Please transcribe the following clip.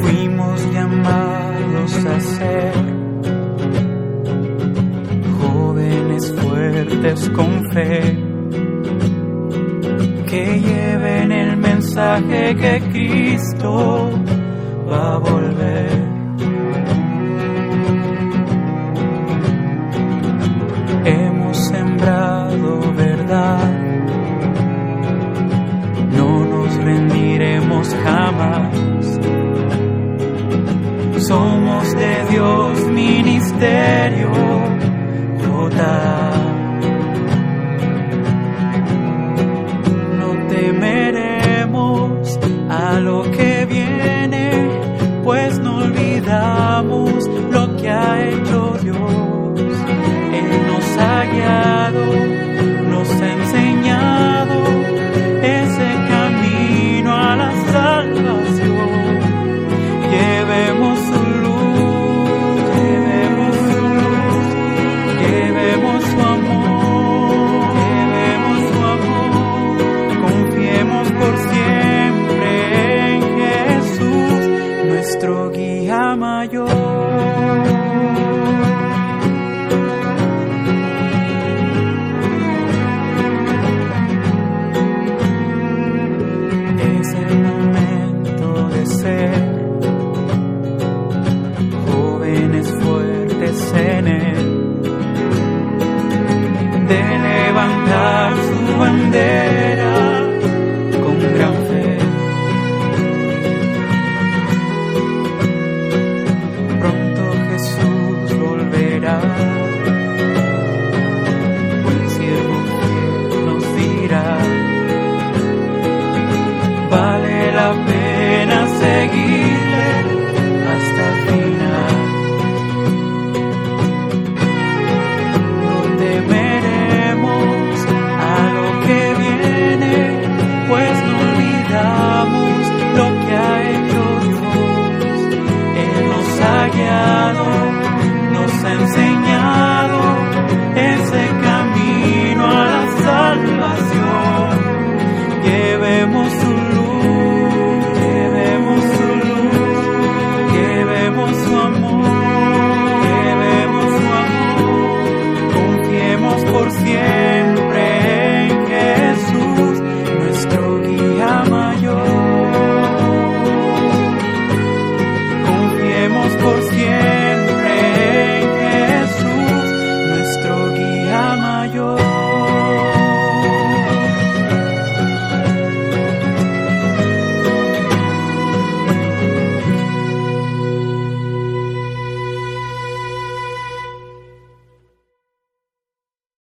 Fuimos llamados a ser fuertes con fe que lleven el mensaje que Cristo va a volver. Hemos sembrado verdad, no nos rendiremos jamás. Somos de Dios ministerio Es el momento de ser jóvenes fuertes en él, de levantar su bandera